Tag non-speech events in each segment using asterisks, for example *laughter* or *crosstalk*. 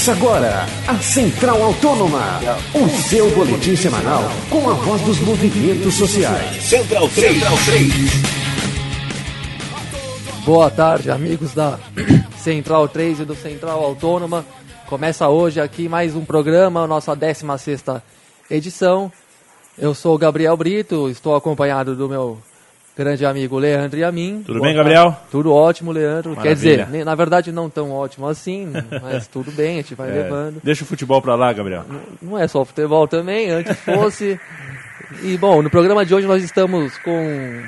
Começa agora a Central Autônoma, o seu boletim semanal com a voz dos movimentos sociais. Central 3. Central 3. Boa tarde, amigos da *clears throat* Central 3 e do Central Autônoma. Começa hoje aqui mais um programa, nossa 16 edição. Eu sou o Gabriel Brito, estou acompanhado do meu grande amigo Leandro e a mim. Tudo Boa bem, Gabriel? Tudo ótimo, Leandro. Maravilha. Quer dizer, na verdade não tão ótimo assim, mas tudo bem, a gente vai É, levando. Deixa o futebol pra lá, Gabriel. Não é só futebol também, antes fosse. E bom, no programa de hoje nós estamos com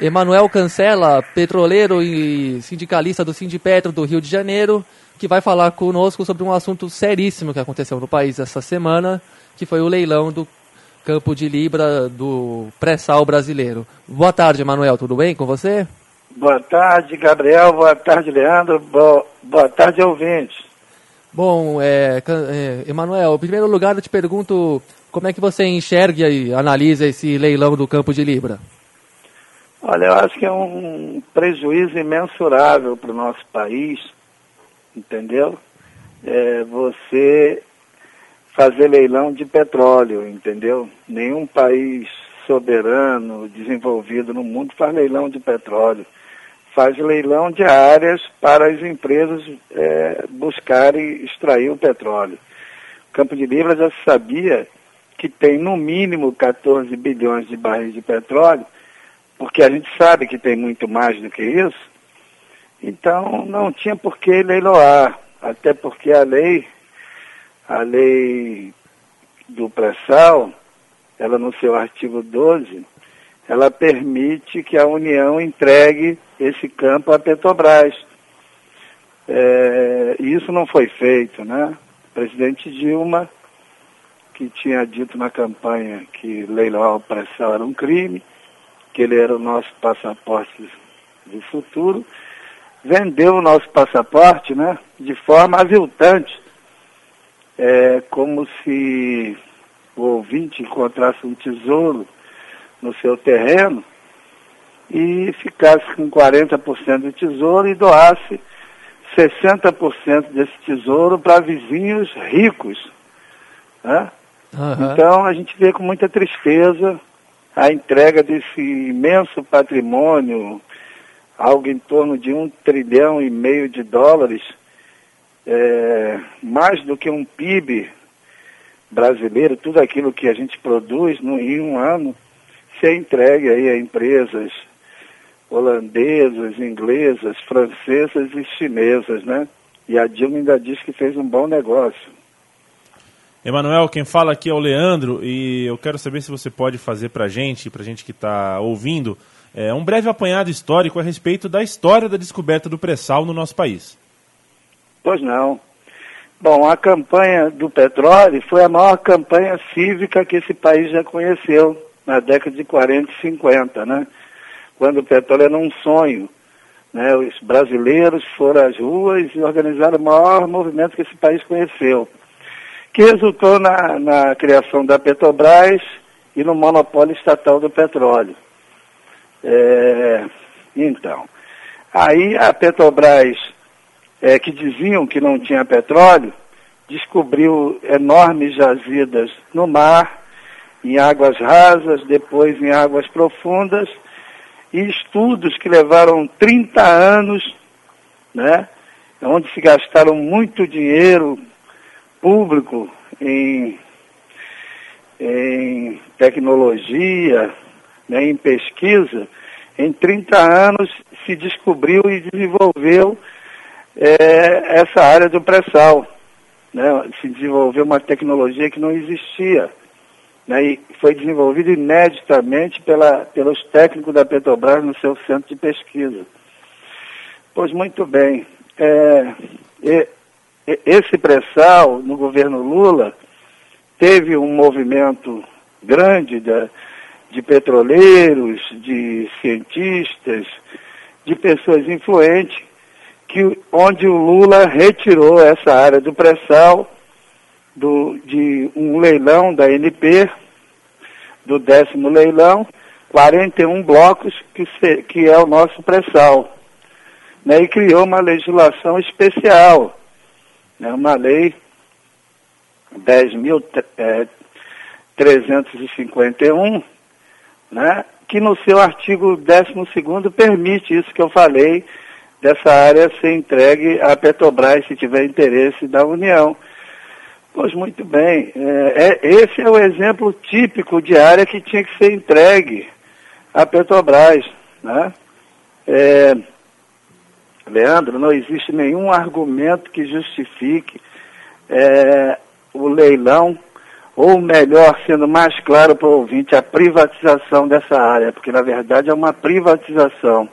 Emanuel Cancela, petroleiro e sindicalista do Sindipetro do Rio de Janeiro, que vai falar conosco sobre um assunto seríssimo que aconteceu no país essa semana, que foi o leilão do campo de Libra do pré-sal brasileiro. Boa tarde, Emanuel, tudo bem com você? Boa tarde, Gabriel. Boa tarde, Leandro. Boa, boa tarde, ouvintes. Bom, é, é, Emanuel, em primeiro lugar eu te pergunto como é que você enxerga e analisa esse leilão do campo de Libra? Olha, eu acho que é um prejuízo imensurável para o nosso país, entendeu? É, você fazer leilão de petróleo, entendeu? Nenhum país soberano, desenvolvido no mundo faz leilão de petróleo. Faz leilão de áreas para as empresas é, buscarem extrair o petróleo. O Campo de Libra já sabia que tem no mínimo 14 bilhões de barris de petróleo, porque a gente sabe que tem muito mais do que isso, então não tinha por que leiloar, até porque a lei, a lei do pré-sal, ela no seu artigo 12, ela permite que a União entregue esse campo à Petrobras. É, isso não foi feito, né? O presidente Dilma, que tinha dito na campanha que leiloar o pré-sal era um crime, que ele era o nosso passaporte do futuro, vendeu o nosso passaporte né, de forma aviltante, é, como se o ouvinte encontrasse um tesouro no seu terreno e ficasse com 40% do tesouro e doasse 60% desse tesouro para vizinhos ricos. Né? Aham. Então a gente vê com muita tristeza a entrega desse imenso patrimônio, algo em torno de um trilhão e meio de dólares, é, mais do que um PIB brasileiro, tudo aquilo que a gente produz no, em um ano, ser entregue aí a empresas holandesas, inglesas, francesas e chinesas, né? E a Dilma ainda diz que fez um bom negócio. Emanuel, quem fala aqui é o Leandro e eu quero saber se você pode fazer pra gente, pra gente que está ouvindo, é, um breve apanhado histórico a respeito da história da descoberta do pré-sal no nosso país. Pois não. Bom, a campanha do petróleo foi a maior campanha cívica que esse país já conheceu na década de 40 e 50, né? Quando o petróleo era um sonho. Né? Os brasileiros foram às ruas e organizaram o maior movimento que esse país conheceu, que resultou na, na criação da Petrobras e no monopólio estatal do petróleo. É, então, aí a Petrobras é, que diziam que não tinha petróleo, descobriu enormes jazidas no mar, em águas rasas, depois em águas profundas, e estudos que levaram 30 anos, né, onde se gastaram muito dinheiro público em, em tecnologia, né, em pesquisa, em 30 anos se descobriu e desenvolveu é, essa área do pré-sal. Né? Se desenvolveu uma tecnologia que não existia. Né? E foi desenvolvida ineditamente pela, pelos técnicos da Petrobras no seu centro de pesquisa. Pois muito bem. É, e- esse pré-sal, no governo Lula, teve um movimento grande de petroleiros, de cientistas, de pessoas influentes, que, onde o Lula retirou essa área do pré-sal do, de um leilão da NP, do décimo leilão, 41 blocos, que, se- que é o nosso pré-sal. Né, e criou uma legislação especial né, uma lei 10.351, é, né, que no seu artigo 12 permite isso que eu falei, dessa área ser entregue à Petrobras, se tiver interesse da União. Pois muito bem, é, é, esse é o exemplo típico de área que tinha que ser entregue à Petrobras. Né? É, Leandro, não existe nenhum argumento que justifique é, o leilão, ou melhor, sendo mais claro para o ouvinte, a privatização dessa área, porque na verdade é uma privatização.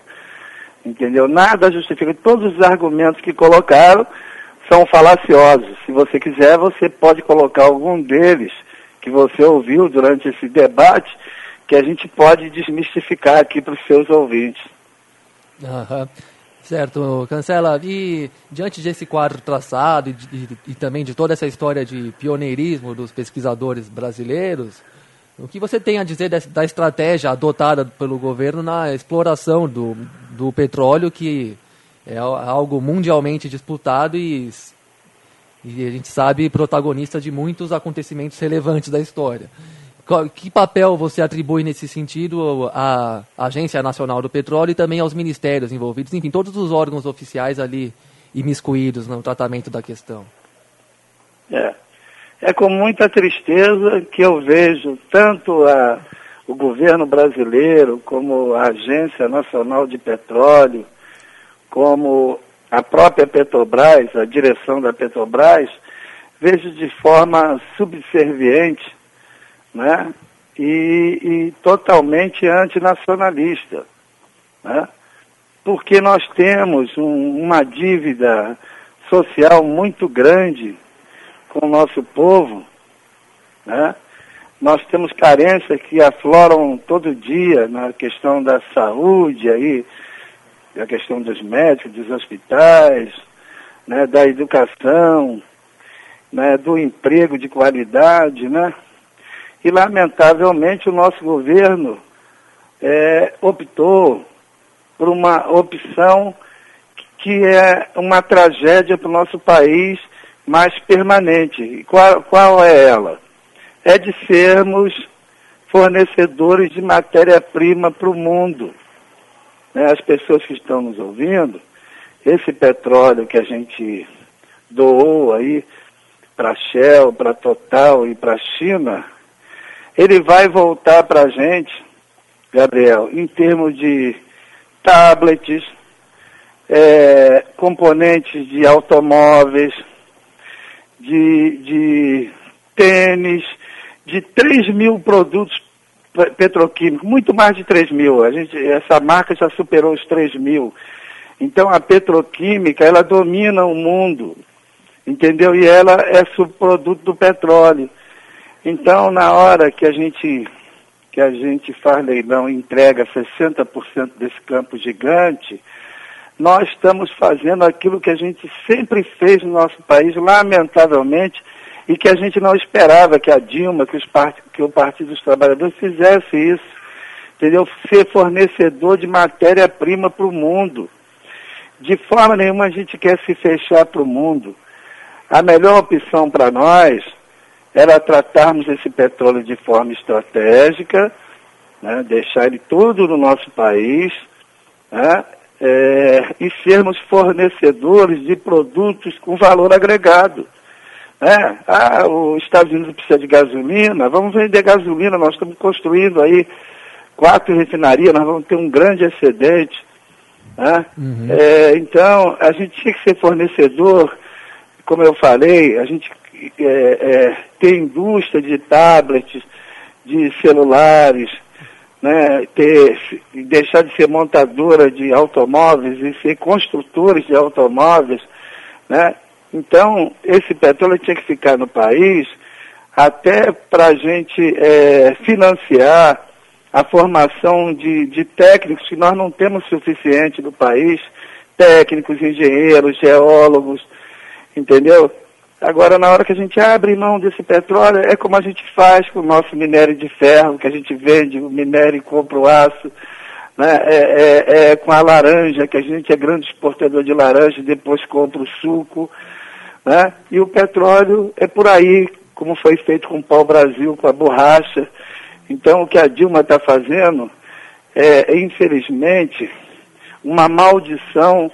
Entendeu? Nada justifica. Todos os argumentos que colocaram são falaciosos. Se você quiser, você pode colocar algum deles que você ouviu durante esse debate, que a gente pode desmistificar aqui para os seus ouvintes. Uhum. Certo, Cancela. E diante desse quadro traçado e, e, e, também de toda essa história de pioneirismo dos pesquisadores brasileiros, o que você tem a dizer da estratégia adotada pelo governo na exploração do, do petróleo, que é algo mundialmente disputado e, e a gente sabe protagonista de muitos acontecimentos relevantes da história? que papel você atribui nesse sentido à Agência Nacional do Petróleo e também aos ministérios envolvidos, enfim, todos os órgãos oficiais ali imiscuídos no tratamento da questão? É, é com muita tristeza que eu vejo tanto a, o governo brasileiro, como a Agência Nacional de Petróleo, como a própria Petrobras, a direção da Petrobras, vejo de forma subserviente né? e, e totalmente antinacionalista. Né? Porque nós temos um, uma dívida social muito grande com o nosso povo. Né? Nós temos carências que afloram todo dia na questão da saúde, aí, a questão dos médicos, dos hospitais, né, da educação, né, do emprego de qualidade, né? E, lamentavelmente, o nosso governo é, optou por uma opção que é uma tragédia para o nosso país, mais permanente. E qual, qual é ela? É de sermos fornecedores de matéria-prima para o mundo. Né? As pessoas que estão nos ouvindo, esse petróleo que a gente doou aí para a Shell, para a Total e para a China, ele vai voltar para a gente, Gabriel, em termos de tablets, é, componentes de automóveis, de, de tênis, de 3 mil produtos petroquímicos, muito mais de 3 mil. A gente, essa marca já superou os 3 mil. Então a petroquímica, ela domina o mundo, entendeu? E ela é subproduto do petróleo. Então, na hora que a gente que a gente faz leilão e entrega 60% desse campo gigante, nós estamos fazendo aquilo que a gente sempre fez no nosso país, lamentavelmente, e que a gente não esperava que a Dilma, que, os part... que o Partido dos Trabalhadores fizesse isso, entendeu? Ser fornecedor de matéria-prima para o mundo. De forma nenhuma a gente quer se fechar para o mundo. A melhor opção para nós era tratarmos esse petróleo de forma estratégica, né, deixar ele tudo no nosso país, né, é, e sermos fornecedores de produtos com valor agregado. Né? Ah, os Estados Unidos precisa de gasolina, vamos vender gasolina, nós estamos construindo aí quatro refinarias, nós vamos ter um grande excedente. Né? Uhum. É, então, a gente tinha que ser fornecedor, como eu falei, a gente é, é, ter indústria de tablets, de celulares, né, ter, deixar de ser montadora de automóveis e ser construtores de automóveis, né? Então, esse petróleo tinha que ficar no país até para a gente é, financiar a formação de, de técnicos que nós não temos suficiente no país, técnicos, engenheiros, geólogos, entendeu? Agora, na hora que a gente abre mão desse petróleo, é como a gente faz com o nosso minério de ferro, que a gente vende o minério e compra o aço, né? é, é, é com a laranja, que a gente é grande exportador de laranja e depois compra o suco. Né? E o petróleo é por aí, como foi feito com o pau-brasil, com a borracha. Então, o que a Dilma está fazendo é, infelizmente, uma maldição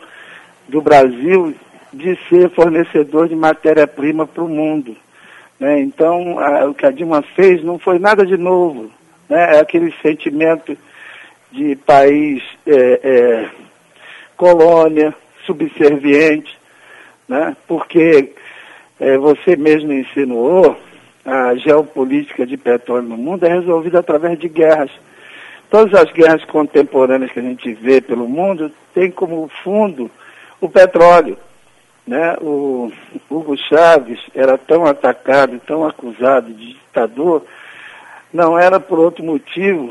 do Brasil de ser fornecedor de matéria-prima para o mundo. Né? Então, a, o que a Dilma fez não foi nada de novo. Né? É aquele sentimento de país é, é, colônia, subserviente, né? porque é, você mesmo insinuou, a geopolítica de petróleo no mundo é resolvida através de guerras. Todas as guerras contemporâneas que a gente vê pelo mundo têm como fundo o petróleo. Né? O Hugo Chávez era tão atacado, tão acusado de ditador, não era por outro motivo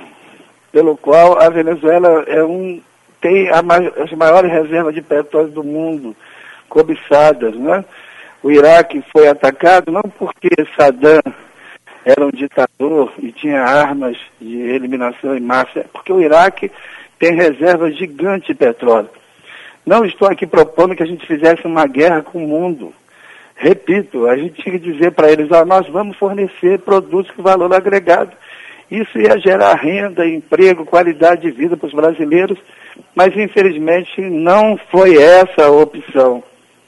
pelo qual a Venezuela é um, tem a, as maiores reservas de petróleo do mundo, cobiçadas. Né? O Iraque foi atacado não porque Saddam era um ditador e tinha armas de eliminação em massa, é porque o Iraque tem reservas gigantes de petróleo. Não estou aqui propondo que a gente fizesse uma guerra com o mundo. Repito, a gente tinha que dizer para eles, ah, nós vamos fornecer produtos com valor agregado. Isso ia gerar renda, emprego, qualidade de vida para os brasileiros, mas infelizmente não foi essa a opção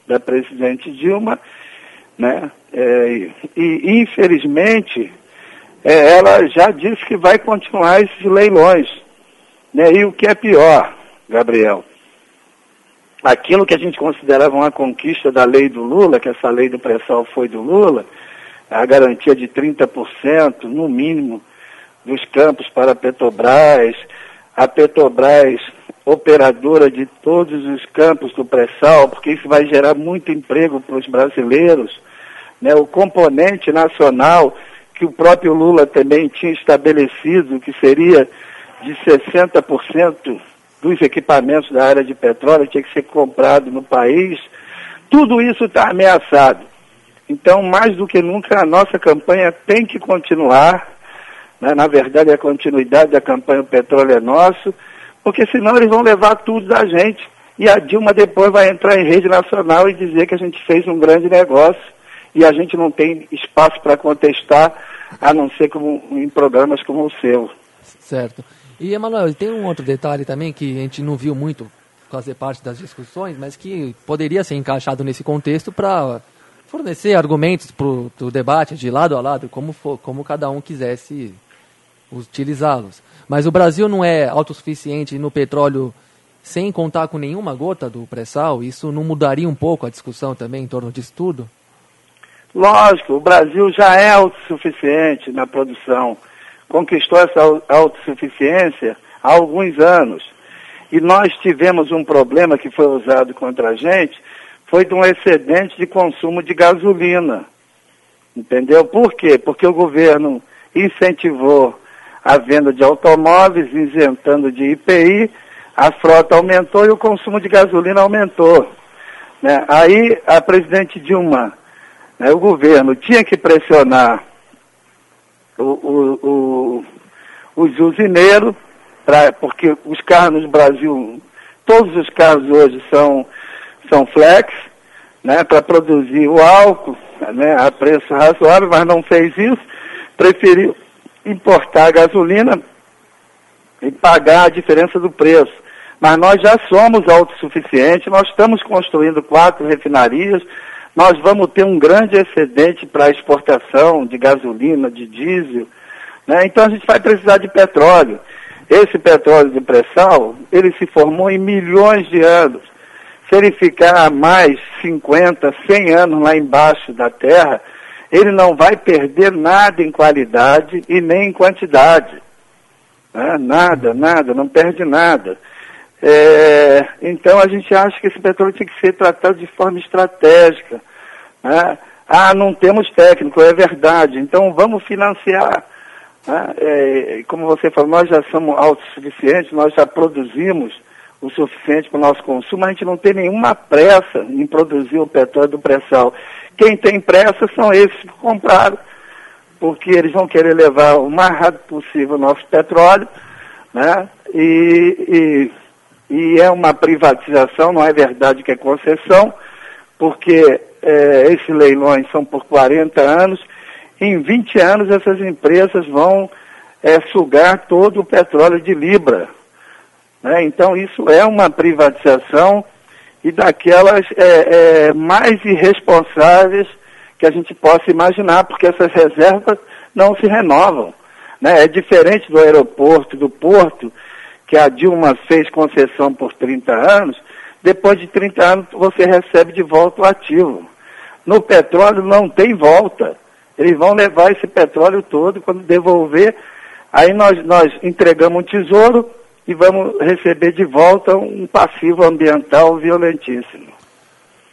da presidente Dilma, né? É, e infelizmente é, ela já disse que vai continuar esses leilões. Né? E o que é pior, Gabriel, aquilo que a gente considerava uma conquista da lei do Lula, que essa lei do pré-sal foi do Lula, a garantia de 30%, no mínimo, dos campos para a Petrobras, a Petrobras operadora de todos os campos do pré-sal, porque isso vai gerar muito emprego para os brasileiros, né? o componente nacional que o próprio Lula também tinha estabelecido, que seria de 60% dos equipamentos da área de petróleo tinha que ser comprado no país, tudo isso está ameaçado. Então, mais do que nunca, a nossa campanha tem que continuar. Né? Na verdade, a continuidade da campanha O Petróleo é Nosso, porque senão eles vão levar tudo da gente. E a Dilma depois vai entrar em rede nacional e dizer que a gente fez um grande negócio e a gente não tem espaço para contestar, a não ser como, em programas como o seu. Certo. E, Emanuel, tem um outro detalhe também que a gente não viu muito fazer parte das discussões, mas que poderia ser encaixado nesse contexto para fornecer argumentos para o debate de lado a lado, como, for, como cada um quisesse utilizá-los. Mas o Brasil não é autossuficiente no petróleo sem contar com nenhuma gota do pré-sal? Isso não mudaria um pouco a discussão também em torno disso tudo? Lógico, o Brasil já é autossuficiente na produção. Conquistou essa autossuficiência há alguns anos. E nós tivemos um problema que foi usado contra a gente, foi de um excedente de consumo de gasolina. Entendeu? Por quê? Porque o governo incentivou a venda de automóveis, isentando de IPI, a frota aumentou e o consumo de gasolina aumentou. Né? Aí a presidente Dilma né, o governo tinha que pressionar o, o, o, os usineiros, pra, porque os carros no Brasil, todos os carros hoje são, são flex, né, para produzir o álcool né, a preço razoável, mas não fez isso, preferiu importar gasolina e pagar a diferença do preço. Mas nós já somos autossuficientes, nós estamos construindo quatro refinarias, nós vamos ter um grande excedente para exportação de gasolina, de diesel, né? então a gente vai precisar de petróleo. Esse petróleo de pré-sal, ele se formou em milhões de anos. Se ele ficar mais 50, 100 anos lá embaixo da terra, ele não vai perder nada em qualidade e nem em quantidade. Né? Nada, nada, não perde nada. É, então a gente acha que esse petróleo tem que ser tratado de forma estratégica. Né? Ah, não temos técnico, é verdade, então vamos financiar. Né? É, como você falou, nós já somos autossuficientes, nós já produzimos o suficiente para o nosso consumo, a gente não tem nenhuma pressa em produzir o petróleo do pré-sal. Quem tem pressa são esses que compraram, porque eles vão querer levar o mais rápido possível o nosso petróleo, né? E, e e é uma privatização, não é verdade que é concessão, porque é, esses leilões são por 40 anos, em 20 anos essas empresas vão é, sugar todo o petróleo de Libra. Né? Então isso é uma privatização e daquelas é, é, mais irresponsáveis que a gente possa imaginar, porque essas reservas não se renovam. Né? É diferente do aeroporto, do porto, que a Dilma fez concessão por 30 anos, depois de 30 anos você recebe de volta o ativo. No petróleo não tem volta. Eles vão levar esse petróleo todo, quando devolver, aí nós, nós entregamos um tesouro e vamos receber de volta um passivo ambiental violentíssimo.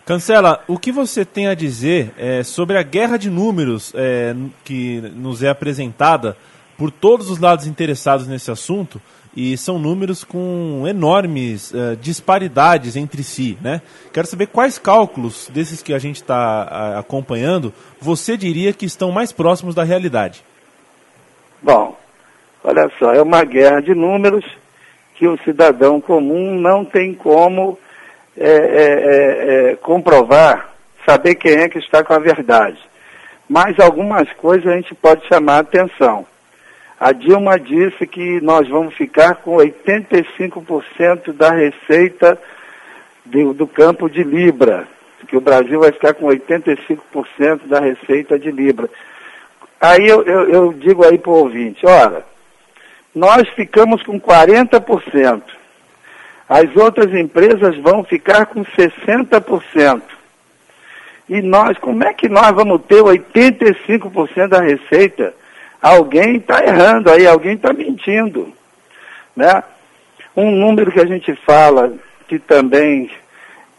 Cancela, o que você tem a dizer é, sobre a guerra de números é, que nos é apresentada por todos os lados interessados nesse assunto? e são números com enormes uh, disparidades entre si, né? Quero saber quais cálculos desses que a gente está acompanhando você diria que estão mais próximos da realidade. Bom, olha só, é uma guerra de números que o cidadão comum não tem como é, é, é, comprovar, saber quem é que está com a verdade. Mas algumas coisas a gente pode chamar a atenção. A Dilma disse que nós vamos ficar com 85% da receita do, do campo de Libra, que o Brasil vai ficar com 85% da receita de Libra. Aí eu, eu, eu digo aí para o ouvinte, ora, nós ficamos com 40%, as outras empresas vão ficar com 60%. E nós, como é que nós vamos ter 85% da receita? alguém está errando aí, alguém está mentindo. Né? Um número que a gente fala que também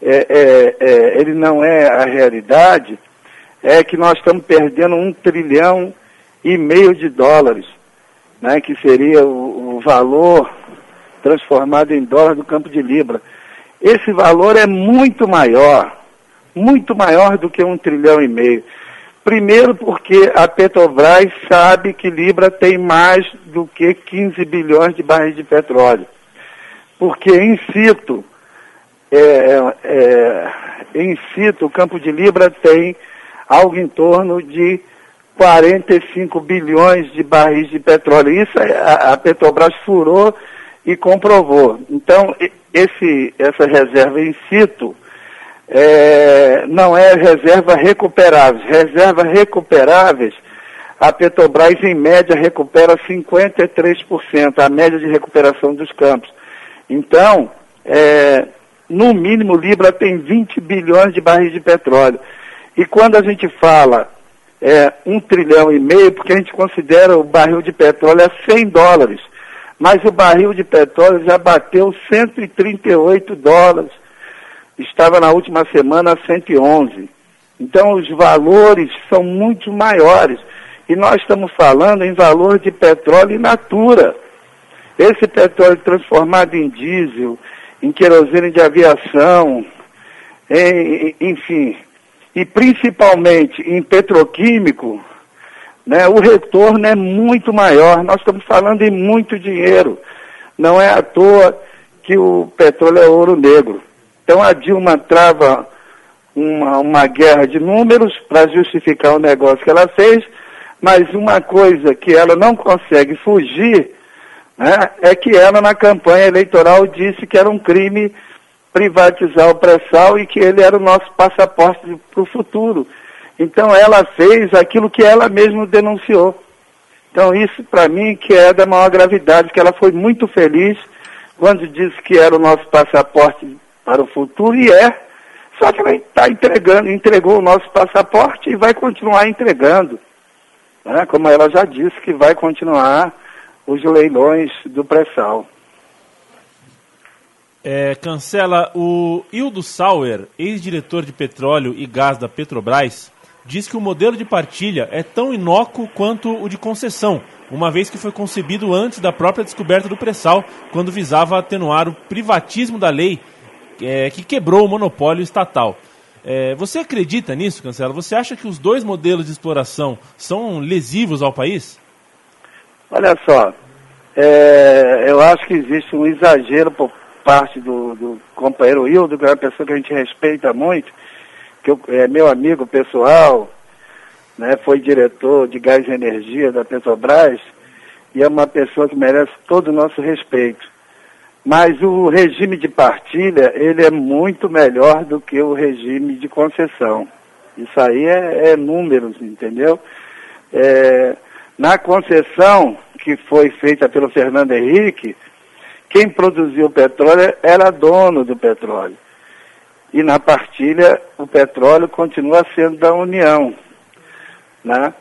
é, é, é, ele não é a realidade é que nós estamos perdendo um trilhão e meio de dólares, né, que seria o, o valor transformado em dólar do campo de Libra. Esse valor é muito maior, muito maior do que um trilhão e meio. Primeiro porque a Petrobras sabe que Libra tem mais do que 15 bilhões de barris de petróleo. Porque em situ, é, é, em situ, o campo de Libra tem algo em torno de 45 bilhões de barris de petróleo. Isso é, a, a Petrobras furou e comprovou. Então, esse, essa reserva em situ é, não é reserva recuperáveis. Reservas recuperáveis, a Petrobras em média recupera 53%, a média de recuperação dos campos. Então, é, no mínimo, Libra tem 20 bilhões de barris de petróleo. E quando a gente fala é, um trilhão e meio, porque a gente considera o barril de petróleo a 100 dólares, mas o barril de petróleo já bateu 138 dólares estava na última semana a 111. Então os valores são muito maiores. E nós estamos falando em valor de petróleo in natura. Esse petróleo transformado em diesel, em querosene de aviação, em, enfim, e principalmente em petroquímico, né, o retorno é muito maior. Nós estamos falando em muito dinheiro. Não é à toa que o petróleo é ouro negro. Então a Dilma trava uma, uma guerra de números para justificar o negócio que ela fez, mas uma coisa que ela não consegue fugir né, é que ela na campanha eleitoral disse que era um crime privatizar o pré-sal e que ele era o nosso passaporte para o futuro. Então ela fez aquilo que ela mesma denunciou. Então isso para mim que é da maior gravidade, que ela foi muito feliz quando disse que era o nosso passaporte para o futuro e é. Só que ela está entregando, entregou o nosso passaporte e vai continuar entregando. Né? Como ela já disse que vai continuar os leilões do pré-sal. É, cancela o Hildo Sauer, ex-diretor de petróleo e gás da Petrobras, diz que o modelo de partilha é tão inócuo quanto o de concessão, uma vez que foi concebido antes da própria descoberta do pré-sal, quando visava atenuar o privatismo da lei é, que quebrou o monopólio estatal. É, você acredita nisso, Cancela? Você acha que os dois modelos de exploração são lesivos ao país? Olha só, é, eu acho que existe um exagero por parte do, do companheiro Hildo, que é uma pessoa que a gente respeita muito, que eu, é meu amigo pessoal, né, foi diretor de gás e energia da Petrobras, e é uma pessoa que merece todo o nosso respeito. Mas o regime de partilha, ele é muito melhor do que o regime de concessão. Isso aí é, é números, entendeu? É, na concessão que foi feita pelo Fernando Henrique, quem produziu o petróleo era dono do petróleo. E na partilha, o petróleo continua sendo da União. Né?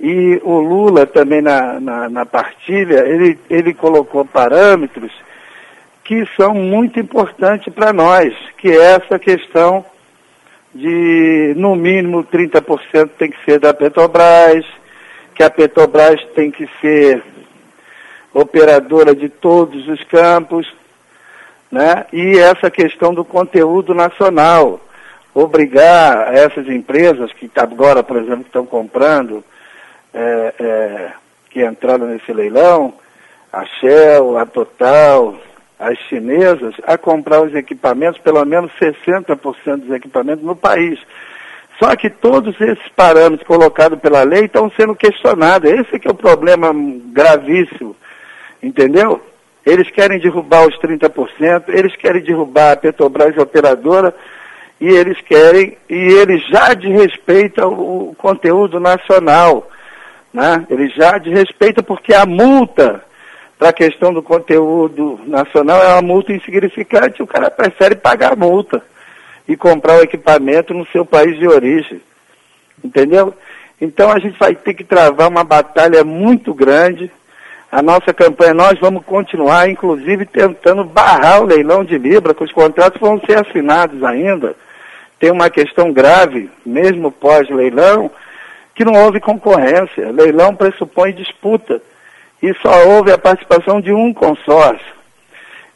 E o Lula também na, na, na partilha, ele, ele colocou parâmetros que são muito importantes para nós, que é essa questão de no mínimo 30% tem que ser da Petrobras, que a Petrobras tem que ser operadora de todos os campos, né? E essa questão do conteúdo nacional, obrigar essas empresas que agora, por exemplo, estão comprando, é, é, que entraram nesse leilão, a Shell, a Total, as chinesas, a comprar os equipamentos, pelo menos 60% dos equipamentos no país. Só que todos esses parâmetros colocados pela lei estão sendo questionados. Esse é que é o problema gravíssimo, entendeu? Eles querem derrubar os 30%, eles querem derrubar a Petrobras operadora e eles querem, e eles já desrespeitam o conteúdo nacional. Né? Eles já desrespeitam porque a multa para a questão do conteúdo nacional é uma multa insignificante, o cara prefere pagar a multa e comprar o equipamento no seu país de origem. Entendeu? Então a gente vai ter que travar uma batalha muito grande. A nossa campanha, nós vamos continuar, inclusive, tentando barrar o leilão de Libra, que os contratos vão ser assinados ainda. Tem uma questão grave, mesmo pós-leilão, que não houve concorrência. Leilão pressupõe disputa e só houve a participação de um consórcio.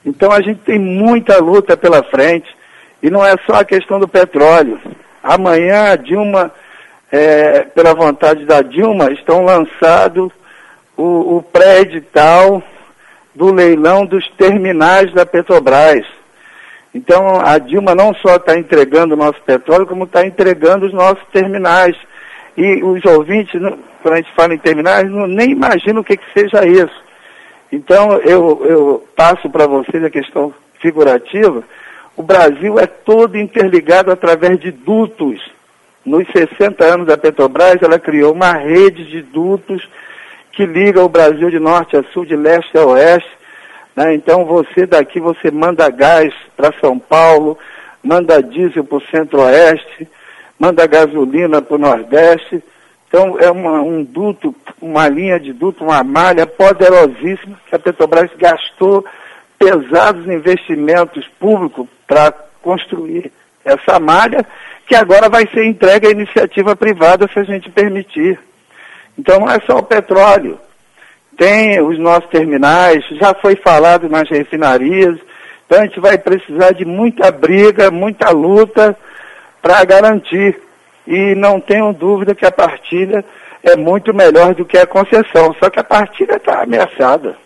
Então a gente tem muita luta pela frente e não é só a questão do petróleo. Amanhã a Dilma, é, pela vontade da Dilma, estão lançado o, o pré-edital do leilão dos terminais da Petrobras. Então a Dilma não só está entregando o nosso petróleo, como está entregando os nossos terminais. E os ouvintes, quando a gente fala em terminais, não, nem imaginam o que, que seja isso. Então, eu, eu passo para vocês a questão figurativa. O Brasil é todo interligado através de dutos. Nos 60 anos da Petrobras, ela criou uma rede de dutos que liga o Brasil de norte a sul, de leste a oeste. Né? Então, você daqui, você manda gás para São Paulo, manda diesel para o centro-oeste, manda gasolina para o Nordeste. Então é uma, um duto, uma linha de duto, uma malha poderosíssima que a Petrobras gastou pesados investimentos públicos para construir essa malha, que agora vai ser entregue à iniciativa privada se a gente permitir. Então não é só o petróleo. Tem os nossos terminais, já foi falado nas refinarias, então a gente vai precisar de muita briga, muita luta para garantir. E não tenho dúvida que a partilha é muito melhor do que a concessão, só que a partilha está ameaçada.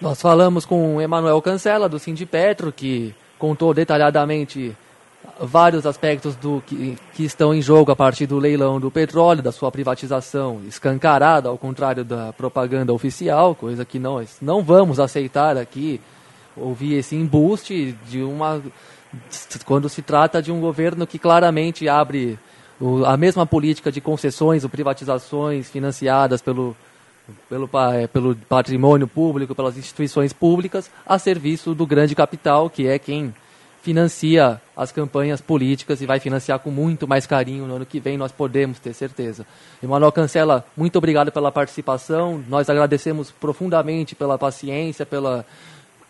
Nós falamos com Emanuel Cancela, do Sindipetro, que contou detalhadamente vários aspectos do que, que, estão em jogo a partir do leilão do petróleo, da sua privatização escancarada, ao contrário da propaganda oficial, coisa que nós não vamos aceitar aqui, ouvir esse embuste de uma quando se trata de um governo que claramente abre o, a mesma política de concessões ou privatizações financiadas pelo, pelo, é, pelo patrimônio público, pelas instituições públicas, a serviço do grande capital, que é quem financia as campanhas políticas e vai financiar com muito mais carinho no ano que vem, nós podemos ter certeza. Emanuel Cancela, muito obrigado pela participação, nós agradecemos profundamente pela paciência, pela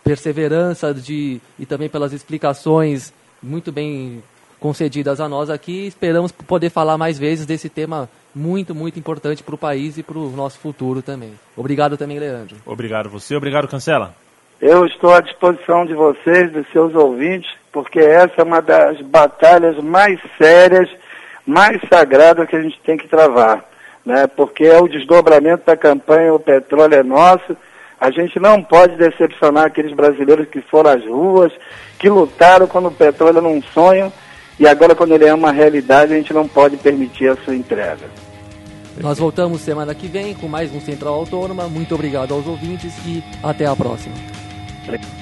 perseverança de, e também pelas explicações muito bem concedidas a nós aqui. Esperamos poder falar mais vezes desse tema muito, muito importante para o país e para o nosso futuro também. Obrigado também, Leandro. Obrigado você. Obrigado, Cancela. Eu estou à disposição de vocês, dos seus ouvintes, porque essa é uma das batalhas mais sérias, mais sagradas que a gente tem que travar. Né? Porque é o desdobramento da campanha O Petróleo é Nosso a gente não pode decepcionar aqueles brasileiros que foram às ruas, que lutaram quando o petróleo era um sonho E agora, quando ele é uma realidade, a gente não pode permitir a sua entrega. Nós voltamos semana que vem com mais um Central Autônoma. Muito obrigado aos ouvintes e até a próxima. Obrigado.